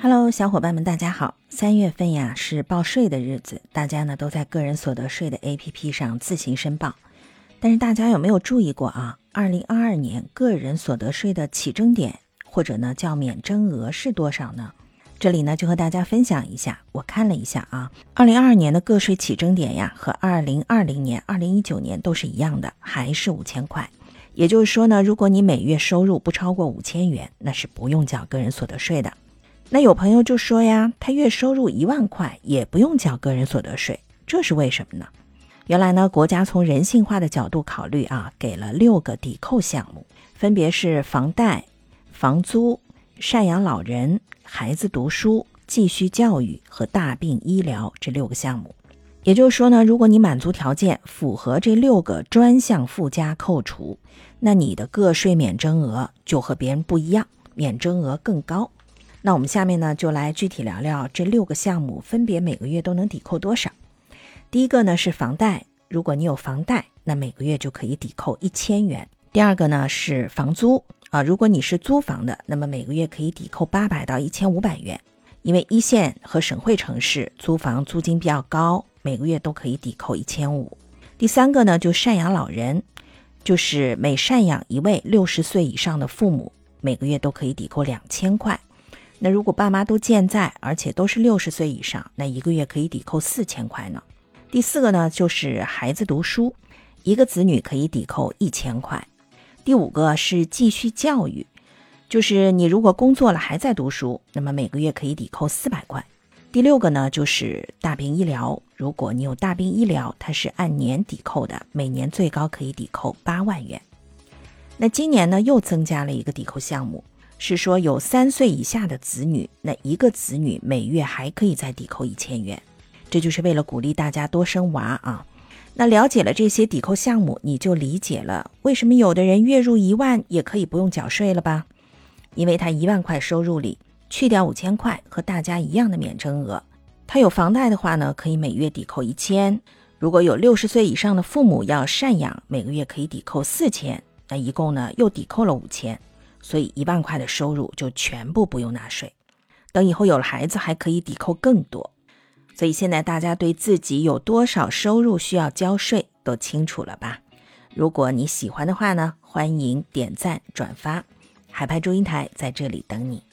Hello，小伙伴们，大家好！三月份呀是报税的日子，大家呢都在个人所得税的 APP 上自行申报。但是大家有没有注意过啊？二零二二年个人所得税的起征点或者呢叫免征额是多少呢？这里呢就和大家分享一下，我看了一下啊，二零二二年的个税起征点呀和二零二零年、二零一九年都是一样的，还是五千块。也就是说呢，如果你每月收入不超过五千元，那是不用缴个人所得税的。那有朋友就说呀，他月收入一万块也不用缴个人所得税，这是为什么呢？原来呢，国家从人性化的角度考虑啊，给了六个抵扣项目，分别是房贷、房租、赡养老人、孩子读书、继续教育和大病医疗这六个项目。也就是说呢，如果你满足条件，符合这六个专项附加扣除，那你的个税免征额就和别人不一样，免征额更高。那我们下面呢，就来具体聊聊这六个项目分别每个月都能抵扣多少。第一个呢是房贷，如果你有房贷，那每个月就可以抵扣一千元。第二个呢是房租啊，如果你是租房的，那么每个月可以抵扣八百到一千五百元。因为一线和省会城市租房租金比较高，每个月都可以抵扣一千五。第三个呢就赡养老人，就是每赡养一位六十岁以上的父母，每个月都可以抵扣两千块。那如果爸妈都健在，而且都是六十岁以上，那一个月可以抵扣四千块呢。第四个呢，就是孩子读书，一个子女可以抵扣一千块。第五个是继续教育，就是你如果工作了还在读书，那么每个月可以抵扣四百块。第六个呢，就是大病医疗，如果你有大病医疗，它是按年抵扣的，每年最高可以抵扣八万元。那今年呢，又增加了一个抵扣项目。是说有三岁以下的子女，那一个子女每月还可以再抵扣一千元，这就是为了鼓励大家多生娃啊。那了解了这些抵扣项目，你就理解了为什么有的人月入一万也可以不用缴税了吧？因为他一万块收入里去掉五千块，和大家一样的免征额。他有房贷的话呢，可以每月抵扣一千；如果有六十岁以上的父母要赡养，每个月可以抵扣四千，那一共呢又抵扣了五千。所以一万块的收入就全部不用纳税，等以后有了孩子还可以抵扣更多。所以现在大家对自己有多少收入需要交税都清楚了吧？如果你喜欢的话呢，欢迎点赞转发，海派祝英台在这里等你。